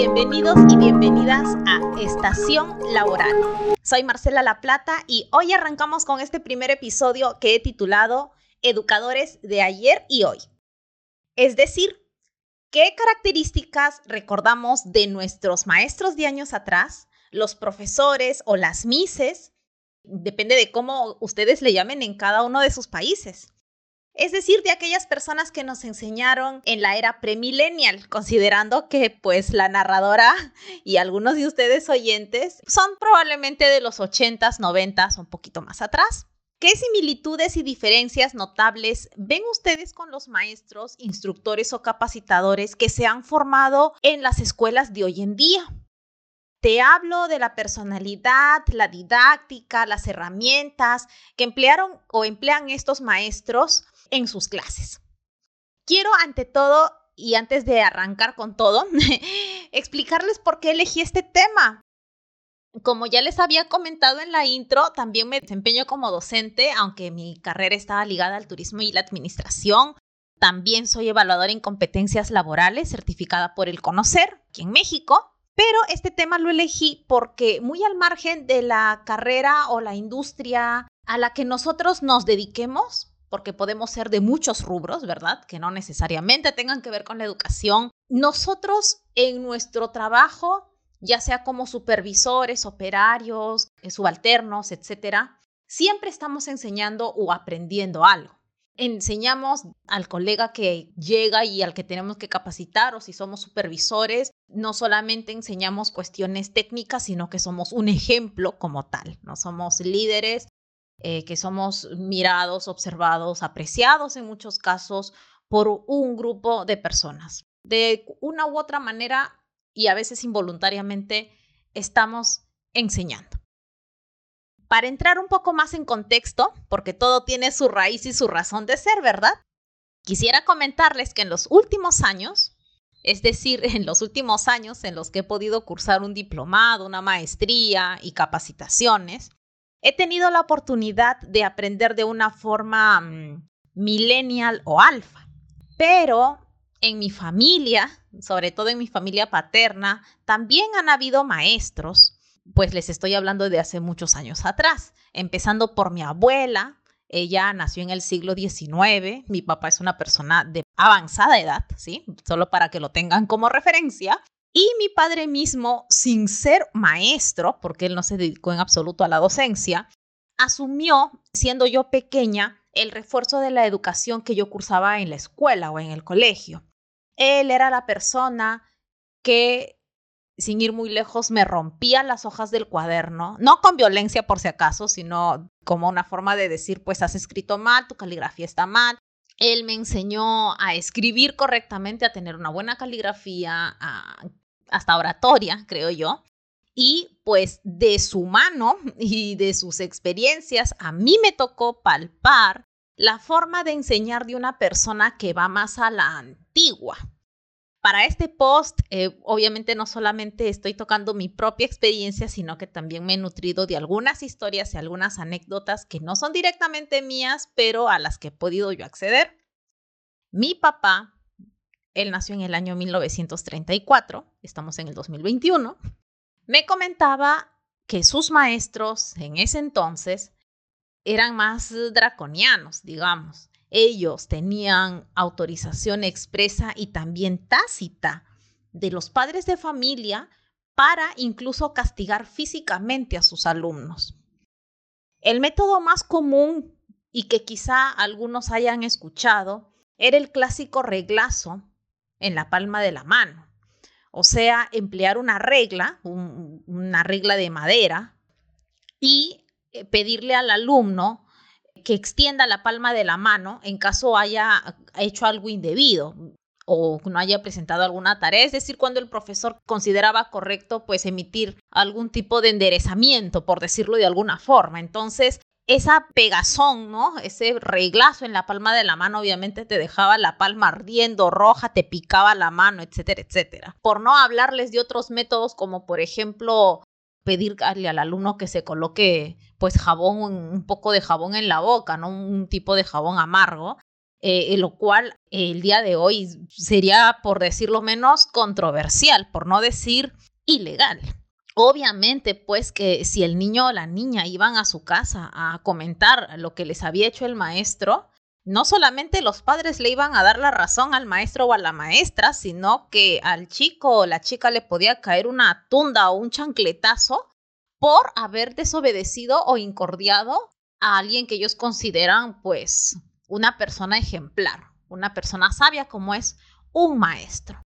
bienvenidos y bienvenidas a Estación Laboral. Soy Marcela La Plata y hoy arrancamos con este primer episodio que he titulado Educadores de ayer y hoy. Es decir, ¿qué características recordamos de nuestros maestros de años atrás, los profesores o las mises? Depende de cómo ustedes le llamen en cada uno de sus países es decir, de aquellas personas que nos enseñaron en la era premillennial, considerando que pues la narradora y algunos de ustedes oyentes son probablemente de los 80s, 90s, un poquito más atrás. ¿Qué similitudes y diferencias notables ven ustedes con los maestros, instructores o capacitadores que se han formado en las escuelas de hoy en día? Te hablo de la personalidad, la didáctica, las herramientas que emplearon o emplean estos maestros en sus clases. Quiero ante todo y antes de arrancar con todo, explicarles por qué elegí este tema. Como ya les había comentado en la intro, también me desempeño como docente, aunque mi carrera estaba ligada al turismo y la administración. También soy evaluadora en competencias laborales, certificada por el Conocer, aquí en México. Pero este tema lo elegí porque muy al margen de la carrera o la industria a la que nosotros nos dediquemos, porque podemos ser de muchos rubros, ¿verdad? Que no necesariamente tengan que ver con la educación. Nosotros en nuestro trabajo, ya sea como supervisores, operarios, eh, subalternos, etcétera, siempre estamos enseñando o aprendiendo algo. Enseñamos al colega que llega y al que tenemos que capacitar o si somos supervisores, no solamente enseñamos cuestiones técnicas, sino que somos un ejemplo como tal, no somos líderes eh, que somos mirados, observados, apreciados en muchos casos por un grupo de personas. De una u otra manera y a veces involuntariamente estamos enseñando. Para entrar un poco más en contexto, porque todo tiene su raíz y su razón de ser, ¿verdad? Quisiera comentarles que en los últimos años, es decir, en los últimos años en los que he podido cursar un diplomado, una maestría y capacitaciones, he tenido la oportunidad de aprender de una forma mm, millennial o alfa, pero en mi familia, sobre todo en mi familia paterna, también han habido maestros, pues les estoy hablando de hace muchos años atrás, empezando por mi abuela. Ella nació en el siglo XIX, mi papá es una persona de avanzada edad, ¿sí? Solo para que lo tengan como referencia. Y mi padre mismo, sin ser maestro, porque él no se dedicó en absoluto a la docencia, asumió, siendo yo pequeña, el refuerzo de la educación que yo cursaba en la escuela o en el colegio. Él era la persona que, sin ir muy lejos, me rompía las hojas del cuaderno, no con violencia por si acaso, sino como una forma de decir, pues has escrito mal, tu caligrafía está mal, él me enseñó a escribir correctamente, a tener una buena caligrafía, hasta oratoria, creo yo. Y pues de su mano y de sus experiencias, a mí me tocó palpar la forma de enseñar de una persona que va más a la antigua. Para este post, eh, obviamente no solamente estoy tocando mi propia experiencia, sino que también me he nutrido de algunas historias y algunas anécdotas que no son directamente mías, pero a las que he podido yo acceder. Mi papá él nació en el año 1934, estamos en el 2021, me comentaba que sus maestros en ese entonces eran más draconianos, digamos. Ellos tenían autorización expresa y también tácita de los padres de familia para incluso castigar físicamente a sus alumnos. El método más común y que quizá algunos hayan escuchado era el clásico reglazo en la palma de la mano. O sea, emplear una regla, una regla de madera, y eh, pedirle al alumno que extienda la palma de la mano en caso haya hecho algo indebido o no haya presentado alguna tarea, es decir, cuando el profesor consideraba correcto pues emitir algún tipo de enderezamiento, por decirlo de alguna forma. Entonces, esa pegazón, ¿no? Ese reglazo en la palma de la mano obviamente te dejaba la palma ardiendo roja, te picaba la mano, etcétera, etcétera. Por no hablarles de otros métodos como por ejemplo pedirle al alumno que se coloque pues jabón, un poco de jabón en la boca, ¿no? Un tipo de jabón amargo. eh, lo cual el día de hoy sería, por decirlo menos, controversial, por no decir ilegal. Obviamente, pues que si el niño o la niña iban a su casa a comentar lo que les había hecho el maestro, no solamente los padres le iban a dar la razón al maestro o a la maestra, sino que al chico o la chica le podía caer una tunda o un chancletazo por haber desobedecido o incordiado a alguien que ellos consideran pues una persona ejemplar, una persona sabia como es un maestro.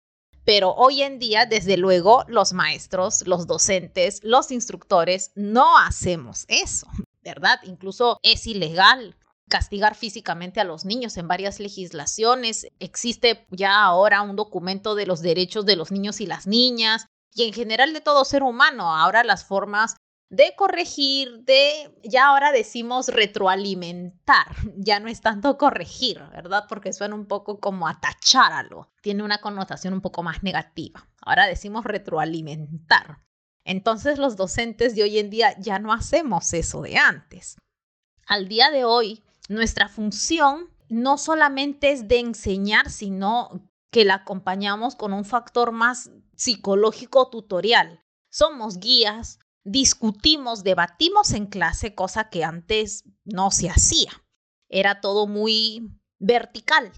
Pero hoy en día, desde luego, los maestros, los docentes, los instructores no hacemos eso, ¿verdad? Incluso es ilegal castigar físicamente a los niños en varias legislaciones. Existe ya ahora un documento de los derechos de los niños y las niñas y en general de todo ser humano. Ahora las formas de corregir, de, ya ahora decimos retroalimentar, ya no es tanto corregir, ¿verdad? Porque suena un poco como atachar algo, tiene una connotación un poco más negativa. Ahora decimos retroalimentar. Entonces los docentes de hoy en día ya no hacemos eso de antes. Al día de hoy, nuestra función no solamente es de enseñar, sino que la acompañamos con un factor más psicológico tutorial. Somos guías, discutimos, debatimos en clase, cosa que antes no se hacía. Era todo muy vertical.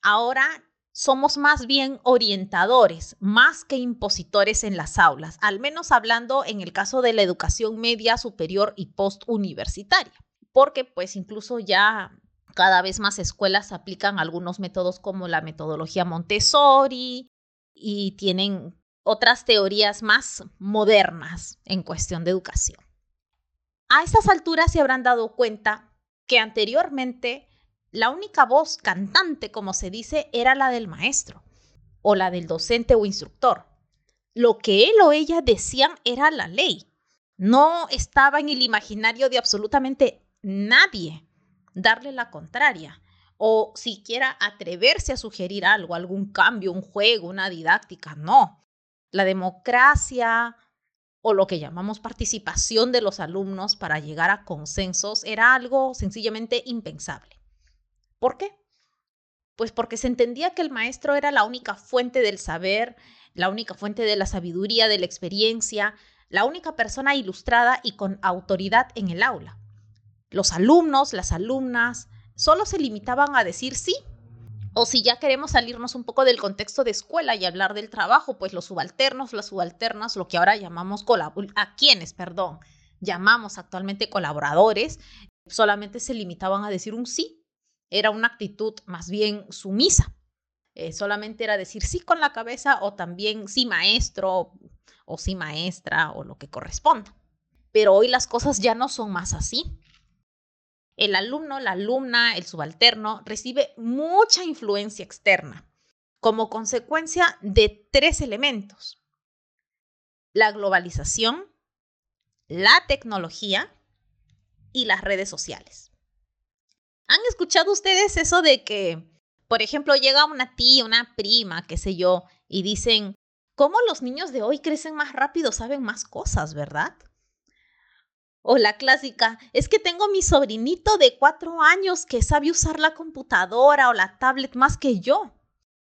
Ahora somos más bien orientadores, más que impositores en las aulas, al menos hablando en el caso de la educación media, superior y postuniversitaria porque pues incluso ya cada vez más escuelas aplican algunos métodos como la metodología Montessori y tienen otras teorías más modernas en cuestión de educación. A estas alturas se habrán dado cuenta que anteriormente la única voz cantante, como se dice, era la del maestro o la del docente o instructor. Lo que él o ella decían era la ley. No estaba en el imaginario de absolutamente nadie darle la contraria o siquiera atreverse a sugerir algo, algún cambio, un juego, una didáctica. No. La democracia o lo que llamamos participación de los alumnos para llegar a consensos era algo sencillamente impensable. ¿Por qué? Pues porque se entendía que el maestro era la única fuente del saber, la única fuente de la sabiduría, de la experiencia, la única persona ilustrada y con autoridad en el aula. Los alumnos, las alumnas, solo se limitaban a decir sí. O si ya queremos salirnos un poco del contexto de escuela y hablar del trabajo, pues los subalternos, las subalternas, lo que ahora llamamos a quienes, perdón, llamamos actualmente colaboradores, solamente se limitaban a decir un sí. Era una actitud más bien sumisa. Eh, solamente era decir sí con la cabeza o también sí maestro o sí maestra o lo que corresponda. Pero hoy las cosas ya no son más así el alumno, la alumna, el subalterno recibe mucha influencia externa como consecuencia de tres elementos. La globalización, la tecnología y las redes sociales. ¿Han escuchado ustedes eso de que, por ejemplo, llega una tía, una prima, qué sé yo, y dicen, ¿cómo los niños de hoy crecen más rápido, saben más cosas, verdad? O la clásica, es que tengo mi sobrinito de cuatro años que sabe usar la computadora o la tablet más que yo.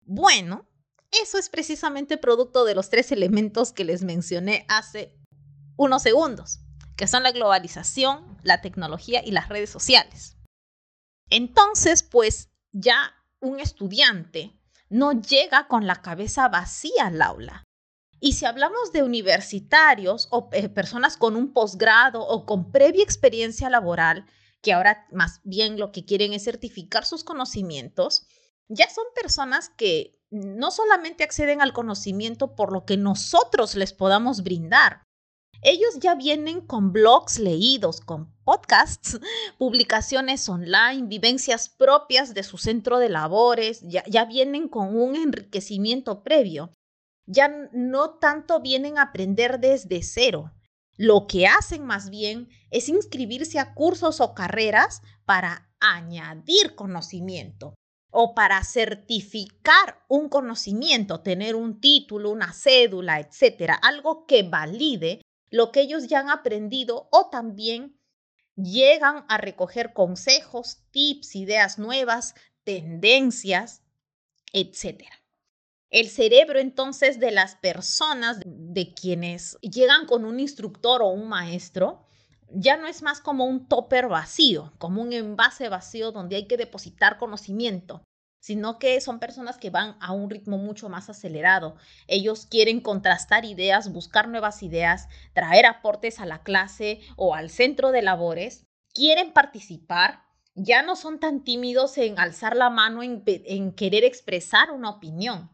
Bueno, eso es precisamente producto de los tres elementos que les mencioné hace unos segundos, que son la globalización, la tecnología y las redes sociales. Entonces, pues ya un estudiante no llega con la cabeza vacía al aula, y si hablamos de universitarios o eh, personas con un posgrado o con previa experiencia laboral, que ahora más bien lo que quieren es certificar sus conocimientos, ya son personas que no solamente acceden al conocimiento por lo que nosotros les podamos brindar, ellos ya vienen con blogs leídos, con podcasts, publicaciones online, vivencias propias de su centro de labores, ya, ya vienen con un enriquecimiento previo ya no tanto vienen a aprender desde cero. Lo que hacen más bien es inscribirse a cursos o carreras para añadir conocimiento o para certificar un conocimiento, tener un título, una cédula, etcétera, algo que valide lo que ellos ya han aprendido o también llegan a recoger consejos, tips, ideas nuevas tendencias, etc. El cerebro entonces de las personas, de quienes llegan con un instructor o un maestro, ya no es más como un topper vacío, como un envase vacío donde hay que depositar conocimiento, sino que son personas que van a un ritmo mucho más acelerado. Ellos quieren contrastar ideas, buscar nuevas ideas, traer aportes a la clase o al centro de labores, quieren participar, ya no son tan tímidos en alzar la mano, en, querer expresar una opinión.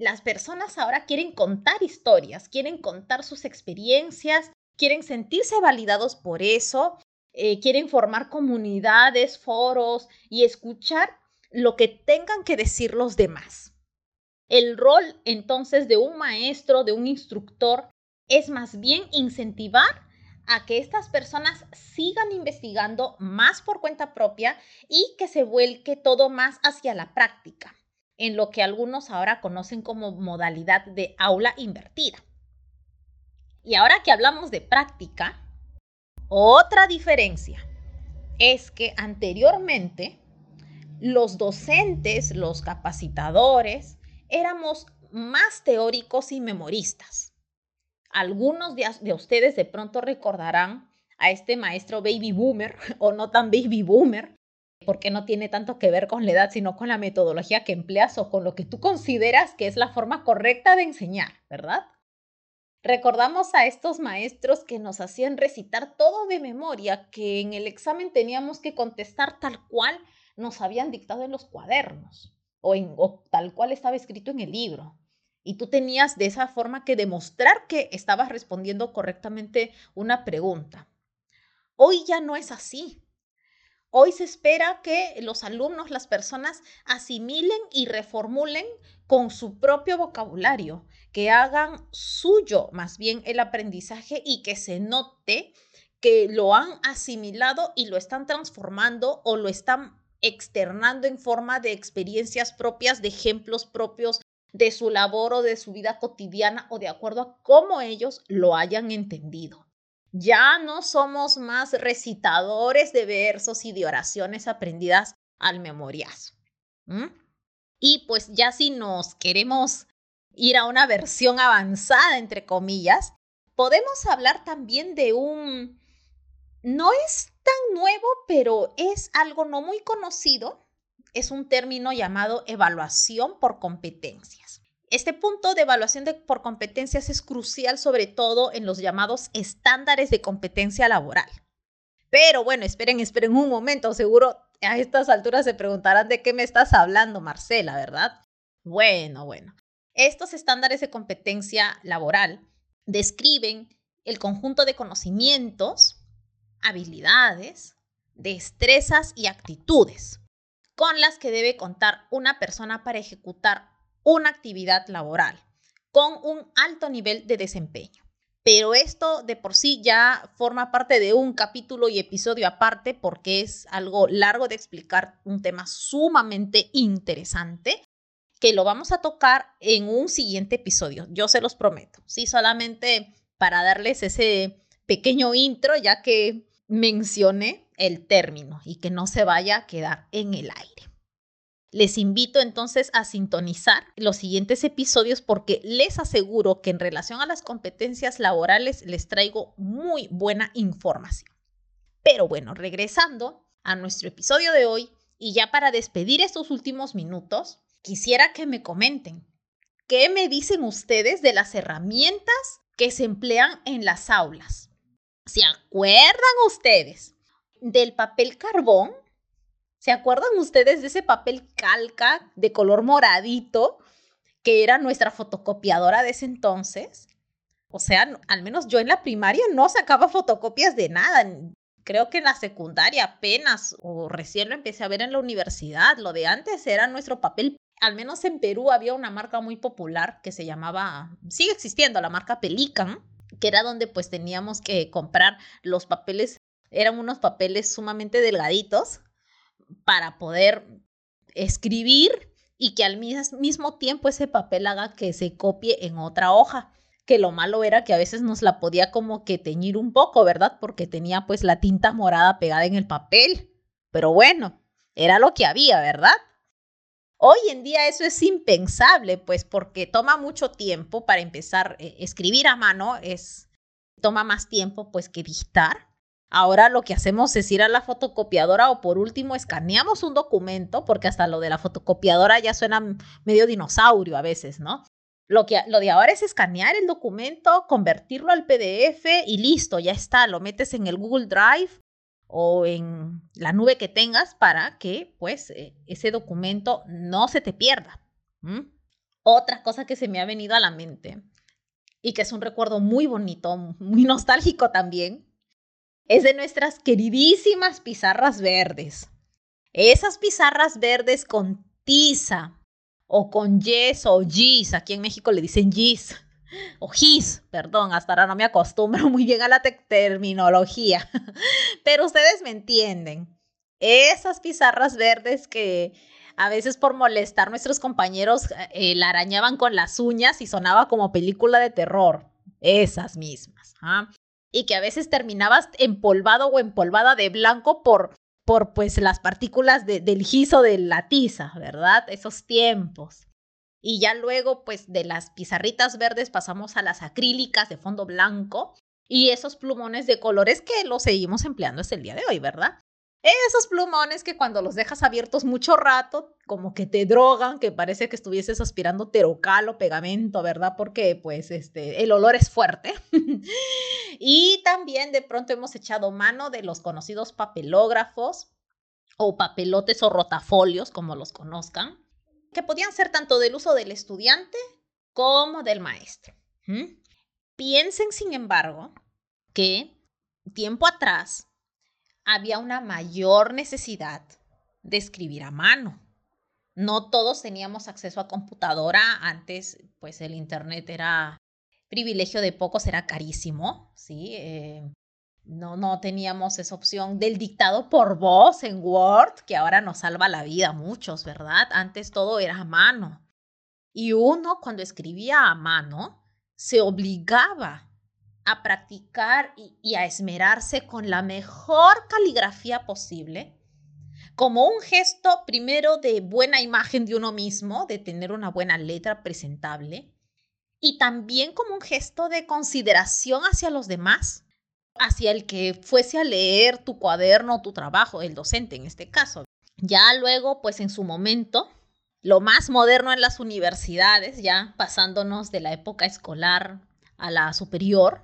Las personas ahora quieren contar historias, quieren contar sus experiencias, quieren sentirse validados por eso, eh, quieren formar comunidades, foros y escuchar lo que tengan que decir los demás. El rol entonces de un maestro, de un instructor, es más bien incentivar a que estas personas sigan investigando más por cuenta propia y que se vuelque todo más hacia la práctica, en lo que algunos ahora conocen como modalidad de aula invertida. Y ahora que hablamos de práctica, otra diferencia es que anteriormente los docentes, los capacitadores, éramos más teóricos y memoristas. Algunos de, ustedes de pronto recordarán a este maestro baby boomer o no tan baby boomer, porque no tiene tanto que ver con la edad, sino con la metodología que empleas o con lo que tú consideras que es la forma correcta de enseñar, ¿verdad? Recordamos a estos maestros que nos hacían recitar todo de memoria, que en el examen teníamos que contestar tal cual nos habían dictado en los cuadernos o, en, tal cual estaba escrito en el libro. Y tú tenías de esa forma que demostrar que estabas respondiendo correctamente una pregunta. Hoy ya no es así. Hoy se espera que los alumnos, las personas, asimilen y reformulen con su propio vocabulario, que hagan suyo más bien el aprendizaje y que se note que lo han asimilado y lo están transformando o lo están externando en forma de experiencias propias, de ejemplos propios de su labor o de su vida cotidiana o de acuerdo a cómo ellos lo hayan entendido. Ya no somos más recitadores de versos y de oraciones aprendidas al memoriazo. Y pues ya si nos queremos ir a una versión avanzada, entre comillas, podemos hablar también de un no es tan nuevo, pero es algo no muy conocido. Es un término llamado evaluación por competencias. Este punto de evaluación por competencias es crucial sobre todo en los llamados estándares de competencia laboral. Pero bueno, esperen, esperen un momento, seguro a estas alturas se preguntarán de qué me estás hablando, Marcela, ¿verdad? Bueno, bueno. Estos estándares de competencia laboral describen el conjunto de conocimientos, habilidades, destrezas y actitudes con las que debe contar una persona para ejecutar una actividad laboral con un alto nivel de desempeño. Pero esto de por sí ya forma parte de un capítulo y episodio aparte porque es algo largo de explicar, un tema sumamente interesante que lo vamos a tocar en un siguiente episodio, yo se los prometo. Sí, solamente para darles ese pequeño intro, ya que mencioné el término y que no se vaya a quedar en el aire. Les invito entonces a sintonizar los siguientes episodios porque les aseguro que en relación a las competencias laborales les traigo muy buena información. Pero bueno, regresando a nuestro episodio de hoy y ya para despedir estos últimos minutos, quisiera que me comenten qué me dicen ustedes de las herramientas que se emplean en las aulas ¿Se acuerdan ustedes del papel carbón? ¿Se acuerdan ustedes de ese papel calca de color moradito que era nuestra fotocopiadora de ese entonces? O sea, al menos yo en la primaria no sacaba fotocopias de nada. Creo que en la secundaria apenas o recién lo empecé a ver en la universidad. Lo de antes era nuestro papel. Al menos en Perú había una marca muy popular que se llamaba, sigue existiendo, la marca Pelican, que era donde pues teníamos que comprar los papeles, eran unos papeles sumamente delgaditos para poder escribir y que al mismo tiempo ese papel haga que se copie en otra hoja. Que lo malo era que a veces nos la podía como que teñir un poco, ¿verdad? Porque tenía pues la tinta morada pegada en el papel. Pero bueno, Era lo que había, ¿verdad? Hoy en día eso es impensable, pues porque toma mucho tiempo para empezar. Eh, escribir a mano es toma más tiempo pues que dictar. Ahora lo que hacemos es ir a la fotocopiadora o por último escaneamos un documento, porque hasta lo de la fotocopiadora ya suena medio dinosaurio a veces, ¿no? Lo, que, lo de ahora es escanear el documento, convertirlo al PDF y listo, ya está, lo metes en el Google Drive o en la nube que tengas para que pues e, ese documento no se te pierda. Otra cosa que se me ha venido a la mente y que es un recuerdo muy bonito, muy nostálgico también, es de nuestras queridísimas pizarras verdes. Esas pizarras verdes con tiza o con yes o gis, aquí en México le dicen gis o gis, perdón, hasta ahora no me acostumbro muy bien a la terminología, pero ustedes me entienden. Esas pizarras verdes que a veces por molestar a nuestros compañeros eh, la arañaban con las uñas y sonaba como película de terror. Esas mismas. ¿ah? Y que a veces terminabas empolvado o empolvada de blanco por, por pues las partículas del giso de la tiza, ¿verdad? Esos tiempos. Y ya luego, pues de las pizarritas verdes pasamos a las acrílicas de fondo blanco y esos plumones de colores que los seguimos empleando hasta el día de hoy, ¿verdad? Esos plumones que cuando los dejas abiertos mucho rato, como que te drogan, que parece que estuvieses aspirando terocal o pegamento, ¿verdad? Porque pues este, el olor es fuerte. y también de pronto hemos echado mano de los conocidos papelógrafos o papelotes o rotafolios, como los conozcan, que podían ser tanto del uso del estudiante como del maestro. Piensen, sin embargo, que tiempo atrás había una mayor necesidad de escribir a mano. No todos teníamos acceso a computadora. Antes, pues el Internet era privilegio de pocos, era carísimo, ¿sí? Eh, no, no teníamos esa opción del dictado por voz en Word, que ahora nos salva la vida a muchos, ¿verdad? Antes todo era a mano. Y uno cuando escribía a mano se obligaba a practicar y, a esmerarse con la mejor caligrafía posible, como un gesto primero de buena imagen de uno mismo, de tener una buena letra presentable, y también como un gesto de consideración hacia los demás, hacia el que fuese a leer tu cuaderno o tu trabajo, el docente en este caso. Ya luego, pues en su momento, lo más moderno en las universidades, ya pasándonos de la época escolar a la superior,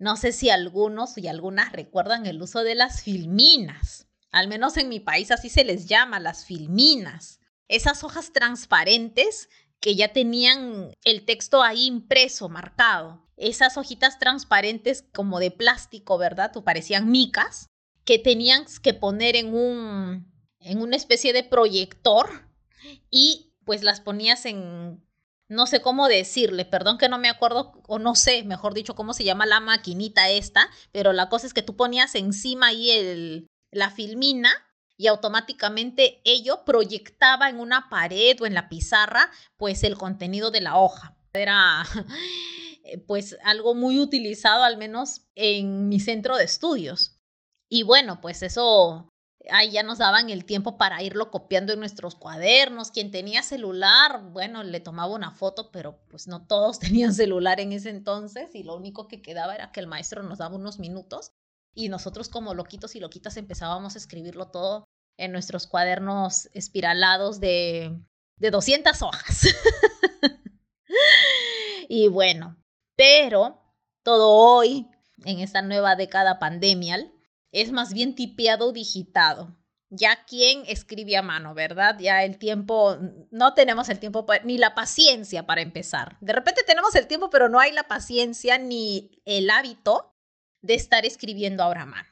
no sé si algunos y algunas recuerdan el uso de las filminas. Al menos en mi país así se les llama, las filminas. Esas hojas transparentes que ya tenían el texto ahí impreso, marcado. Esas hojitas transparentes como de plástico, ¿verdad? O parecían micas, que tenían que poner en un en una especie de proyector y pues las ponías en no sé cómo decirle, perdón que no me acuerdo, o no sé, mejor dicho, cómo se llama la maquinita esta, pero la cosa es que tú ponías encima ahí el, la filmina y automáticamente ello proyectaba en una pared o en la pizarra pues el contenido de la hoja. Era pues algo muy utilizado al menos en mi centro de estudios. Y bueno, pues eso ahí ya nos daban el tiempo para irlo copiando en nuestros cuadernos. Quien tenía celular, bueno, le tomaba una foto, pero pues no todos tenían celular en ese entonces y lo único que quedaba era que el maestro nos daba unos minutos y nosotros como loquitos y loquitas empezábamos a escribirlo todo en nuestros cuadernos espiralados de, de 200 hojas. y bueno, pero todo hoy, en esta nueva década pandemial, es más bien tipeado digitado. Ya quien escribe a mano, ¿verdad? Ya el tiempo, no tenemos el tiempo ni la paciencia para empezar. De repente tenemos el tiempo, pero no hay la paciencia ni el hábito de estar escribiendo ahora a mano.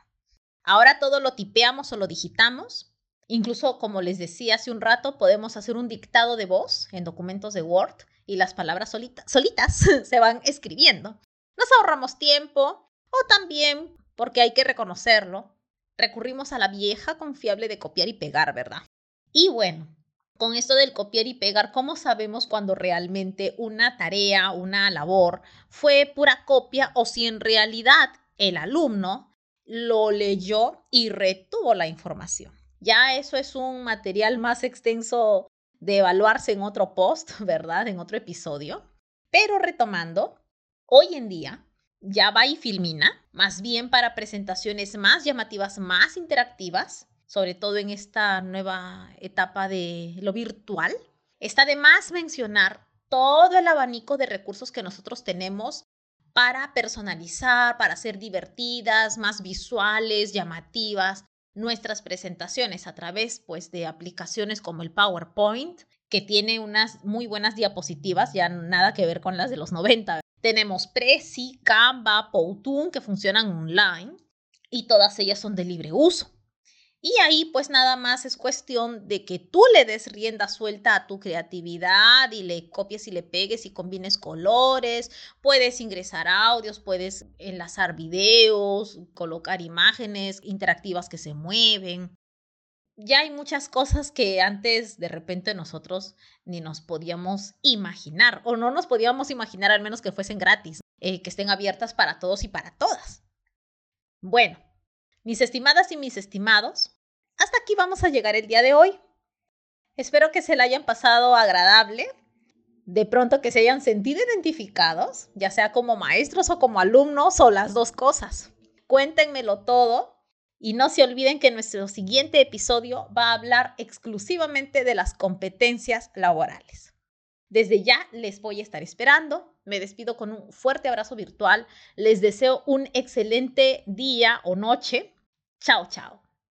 Ahora todo lo tipeamos o lo digitamos. Incluso, como les decía hace un rato, podemos hacer un dictado de voz en documentos de Word y las palabras solitas se van escribiendo. Nos ahorramos tiempo o también porque hay que reconocerlo, recurrimos a la vieja confiable de copiar y pegar, ¿verdad? Y bueno, con esto del copiar y pegar, ¿cómo sabemos cuando realmente una tarea, una labor fue pura copia o si en realidad el alumno lo leyó y retuvo la información? Ya eso es un material más extenso de evaluarse en otro post, ¿verdad? En otro episodio. Pero retomando, hoy en día Java y Filmina, más bien para presentaciones más llamativas, más interactivas, sobre todo en esta nueva etapa de lo virtual. Está de más mencionar todo el abanico de recursos que nosotros tenemos para personalizar, para hacer divertidas, más visuales, llamativas nuestras presentaciones a través pues de aplicaciones como el PowerPoint, que tiene unas muy buenas diapositivas, ya nada que ver con las de los 90. Tenemos Prezi, Canva, Powtoon que funcionan online y todas ellas son de libre uso. Y ahí pues nada más es cuestión de que tú le des rienda suelta a tu creatividad y le copies y le pegues y combines colores, puedes ingresar audios, puedes enlazar videos, colocar imágenes interactivas que se mueven. Ya hay muchas cosas que antes de repente nosotros ni nos podíamos imaginar o no nos podíamos imaginar al menos que fuesen gratis, eh, que estén abiertas para todos y para todas. Bueno, mis estimadas y mis estimados, hasta aquí vamos a llegar el día de hoy. Espero que se la hayan pasado agradable, de pronto que se hayan sentido identificados, ya sea como maestros o como alumnos o las dos cosas. Cuéntenmelo todo y no se olviden que nuestro siguiente episodio va a hablar exclusivamente de las competencias laborales. Desde ya les voy a estar esperando. Me despido con un fuerte abrazo virtual. Les deseo un excelente día o noche. Chao, chao.